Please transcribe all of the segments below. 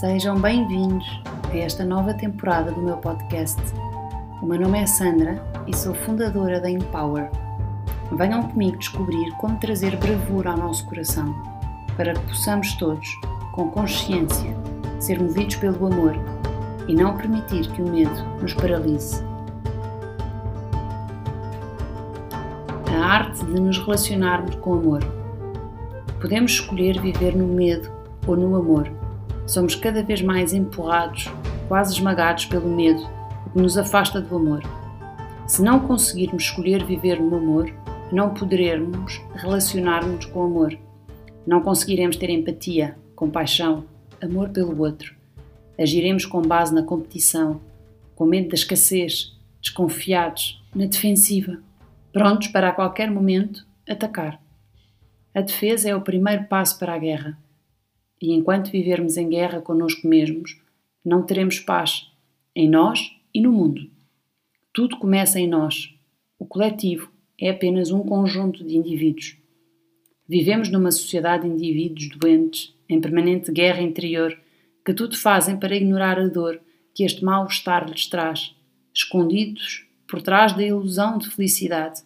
Sejam bem-vindos a esta nova temporada do meu podcast. O meu nome é Sandra e sou fundadora da Empower. Venham comigo descobrir como trazer bravura ao nosso coração, para que possamos todos, com consciência, ser movidos pelo amor e não permitir que o medo nos paralise. A arte de nos relacionarmos com amor. Podemos escolher viver no medo ou no amor somos cada vez mais empurrados, quase esmagados pelo medo, o que nos afasta do amor. Se não conseguirmos escolher viver no amor, não poderemos relacionar-nos com o amor. Não conseguiremos ter empatia, compaixão, amor pelo outro. Agiremos com base na competição, com medo da escassez, desconfiados, na defensiva, prontos para a qualquer momento atacar. A defesa é o primeiro passo para a guerra. E enquanto vivermos em guerra conosco mesmos, não teremos paz em nós e no mundo. Tudo começa em nós. O coletivo é apenas um conjunto de indivíduos. Vivemos numa sociedade de indivíduos doentes, em permanente guerra interior, que tudo fazem para ignorar a dor que este mal-estar lhes traz, escondidos por trás da ilusão de felicidade,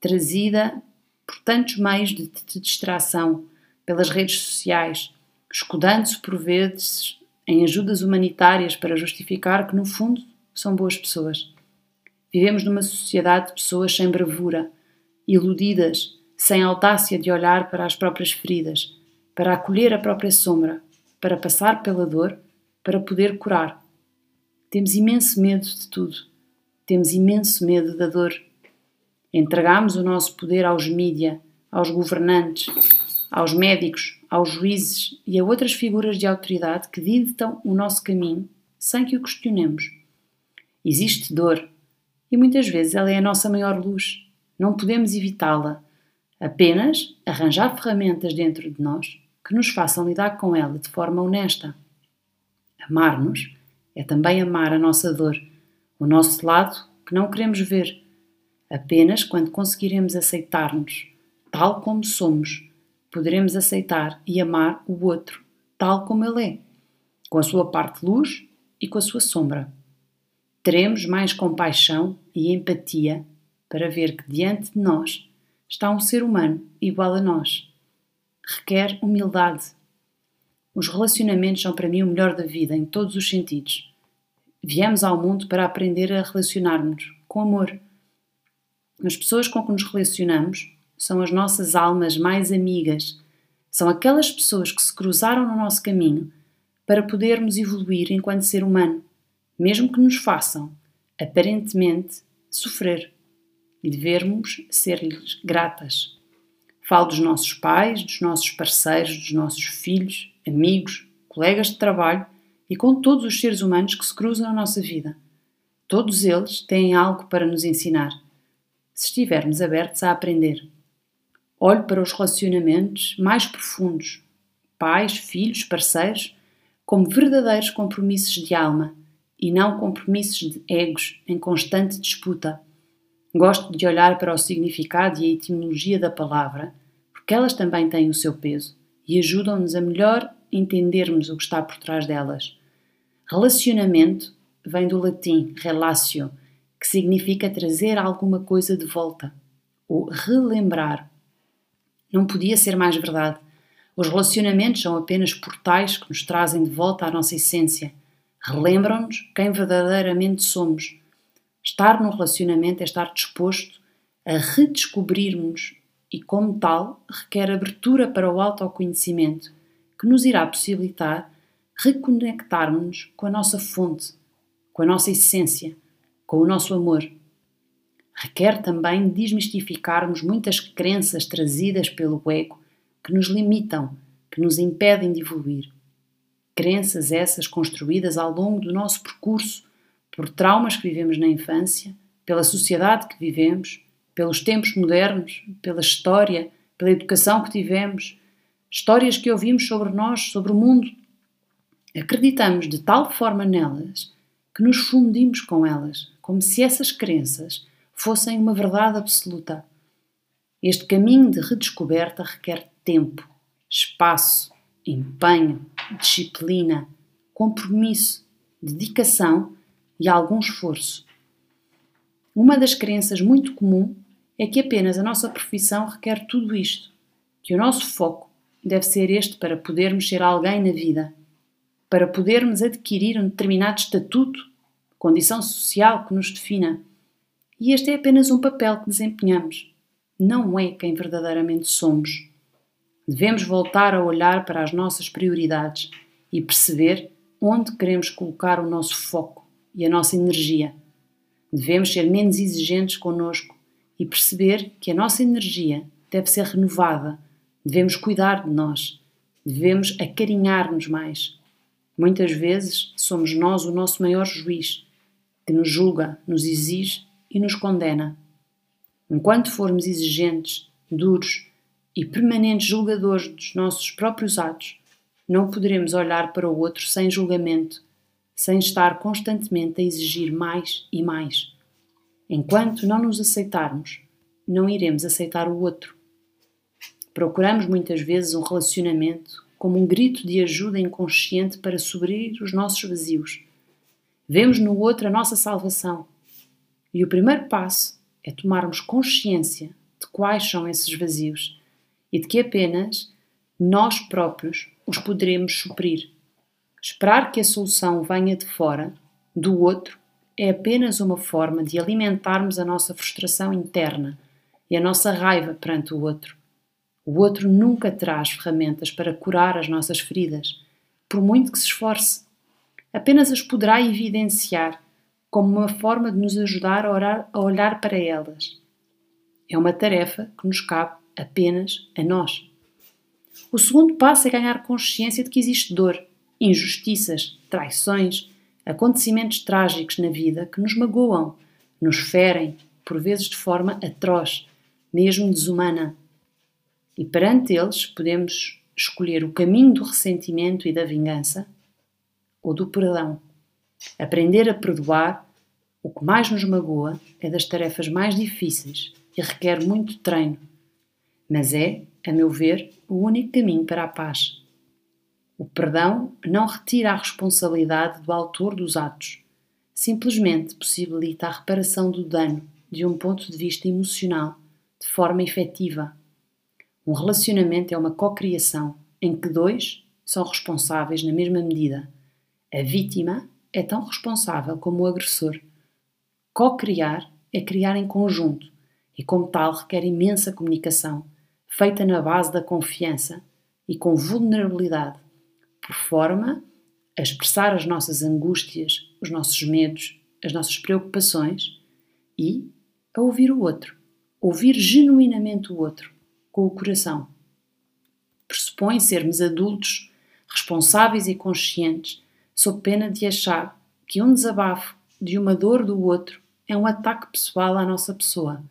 trazida por tantos meios de, de distração, pelas redes sociais, escudando-se por vezes em ajudas humanitárias para justificar que, no fundo, são boas pessoas. Vivemos numa sociedade de pessoas sem bravura, iludidas, sem audácia de olhar para as próprias feridas, para acolher a própria sombra, para passar pela dor, para poder curar. Temos imenso medo de tudo. Temos imenso medo da dor. Entregamos o nosso poder aos mídia, aos governantes, aos médicos, aos juízes e a outras figuras de autoridade que ditam o nosso caminho sem que o questionemos. Existe dor e muitas vezes ela é a nossa maior luz. Não podemos evitá-la, apenas arranjar ferramentas dentro de nós que nos façam lidar com ela de forma honesta. Amar-nos é também amar a nossa dor, o nosso lado que não queremos ver, apenas quando conseguiremos aceitar-nos tal como somos poderemos aceitar e amar o outro tal como ele é, com a sua parte luz e com a sua sombra. Teremos mais compaixão e empatia para ver que diante de nós está um ser humano igual a nós. Requer humildade. Os relacionamentos são para mim o melhor da vida em todos os sentidos. Viemos ao mundo para aprender a relacionar-nos com amor. As pessoas com que nos relacionamos são as nossas almas mais amigas, são aquelas pessoas que se cruzaram no nosso caminho para podermos evoluir enquanto ser humano, mesmo que nos façam, aparentemente, sofrer e devermos ser-lhes gratas. Falo dos nossos pais, dos nossos parceiros, dos nossos filhos, amigos, colegas de trabalho e com todos os seres humanos que se cruzam na nossa vida. Todos eles têm algo para nos ensinar, se estivermos abertos a aprender. Olho para os relacionamentos mais profundos, pais, filhos, parceiros, como verdadeiros compromissos de alma e não compromissos de egos em constante disputa. Gosto de olhar para o significado e a etimologia da palavra, porque elas também têm o seu peso e ajudam-nos a melhor entendermos o que está por trás delas. Relacionamento vem do latim relatio, que significa trazer alguma coisa de volta, ou relembrar, não podia ser mais verdade. Os relacionamentos são apenas portais que nos trazem de volta à nossa essência. Relembram-nos quem verdadeiramente somos. Estar no relacionamento é estar disposto a redescobrirmos e, como tal, requer abertura para o autoconhecimento, que nos irá possibilitar reconectarmos com a nossa fonte, com a nossa essência, com o nosso amor requer também desmistificarmos muitas crenças trazidas pelo ego que nos limitam, que nos impedem de evoluir. Crenças essas construídas ao longo do nosso percurso por traumas que vivemos na infância, pela sociedade que vivemos, pelos tempos modernos, pela história, pela educação que tivemos, histórias que ouvimos sobre nós, sobre o mundo. Acreditamos de tal forma nelas que nos fundimos com elas, como se essas crenças fossem uma verdade absoluta. Este caminho de redescoberta requer tempo, espaço, empenho, disciplina. compromisso, dedicação e algum esforço. Uma das crenças muito comum é que apenas a nossa profissão requer tudo isto, que o nosso foco deve ser este para podermos ser alguém na vida, para podermos adquirir um determinado estatuto, condição social que nos defina. E este é apenas um papel que desempenhamos, não é quem verdadeiramente somos. Devemos voltar a olhar para as nossas prioridades e perceber onde queremos colocar o nosso foco e a nossa energia. Devemos ser menos exigentes conosco e perceber que a nossa energia deve ser renovada. Devemos cuidar de nós. Devemos acarinhar-nos mais. Muitas vezes somos nós o nosso maior juiz, que nos julga, nos exige e nos condena. Enquanto formos exigentes, duros e permanentes julgadores dos nossos próprios atos, não poderemos olhar para o outro sem julgamento, sem estar constantemente a exigir mais e mais. Enquanto não nos aceitarmos, não iremos aceitar o outro. Procuramos muitas vezes um relacionamento como um grito de ajuda inconsciente para suprir os nossos vazios. Vemos no outro a nossa salvação. E o primeiro passo é tomarmos consciência de quais são esses vazios e de que apenas nós próprios os poderemos suprir. Esperar que a solução venha de fora, do outro, é apenas uma forma de alimentarmos a nossa frustração interna e a nossa raiva perante o outro. O outro nunca traz ferramentas para curar as nossas feridas, por muito que se esforce. Apenas as poderá evidenciar como uma forma de nos ajudar a, orar, a olhar para elas. É uma tarefa que nos cabe apenas a nós. O segundo passo é ganhar consciência de que existe dor, injustiças, traições, acontecimentos trágicos na vida que nos magoam, nos ferem, por vezes de forma atroz, mesmo desumana. E perante eles podemos escolher o caminho do ressentimento e da vingança ou do perdão. Aprender a perdoar o que mais nos magoa é das tarefas mais difíceis e requer muito treino, mas é, a meu ver, o único caminho para a paz. O perdão não retira a responsabilidade do autor dos atos, simplesmente possibilita a reparação do dano de um ponto de vista emocional, de forma efetiva. Um relacionamento é uma cocriação em que dois são responsáveis na mesma medida. A vítima é tão responsável como o agressor. Co-criar é criar em conjunto e, como tal, requer imensa comunicação, feita na base da confiança e com vulnerabilidade por forma a expressar as nossas angústias, os nossos medos, as nossas preocupações e a ouvir o outro. Ouvir genuinamente o outro, com o coração. Pressupõe sermos adultos, responsáveis e conscientes, sob pena de achar que um desabafo de uma dor do outro é um ataque pessoal à nossa pessoa.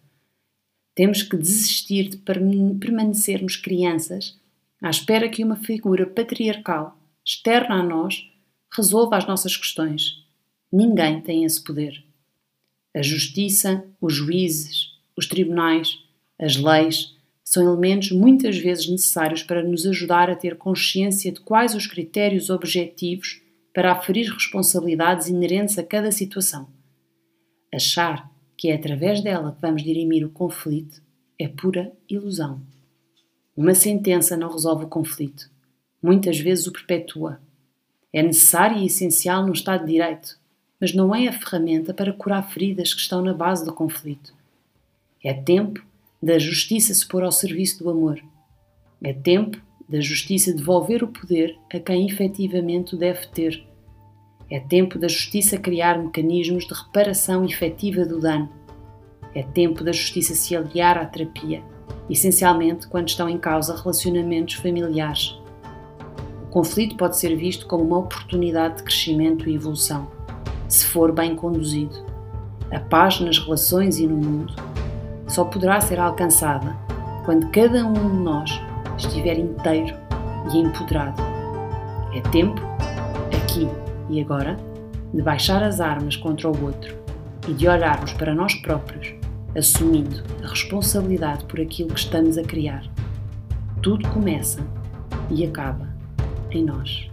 Temos que desistir de permanecermos crianças à espera que uma figura patriarcal externa a nós, resolva as nossas questões. Ninguém tem esse poder. A justiça, os juízes, os tribunais, as leis são elementos muitas vezes necessários para nos ajudar a ter consciência de quais os critérios objetivos para aferir responsabilidades inerentes a cada situação. Achar que é através dela que vamos dirimir o conflito é pura ilusão. Uma sentença não resolve o conflito muitas vezes o perpetua. É necessário e essencial no Estado de Direito, mas não é a ferramenta para curar feridas que estão na base do conflito. É tempo da justiça se pôr ao serviço do amor. É tempo da justiça devolver o poder a quem efetivamente o deve ter. É tempo da justiça criar mecanismos de reparação efetiva do dano. É tempo da justiça se aliar à terapia, essencialmente quando estão em causa relacionamentos familiares conflito pode ser visto como uma oportunidade de crescimento e evolução, se for bem conduzido. A paz nas relações e no mundo só poderá ser alcançada quando cada um de nós estiver inteiro e empoderado. É tempo, aqui e agora, de baixar as armas contra o outro e de olharmos para nós próprios, assumindo a responsabilidade por aquilo que estamos a criar. Tudo começa e acaba em nós.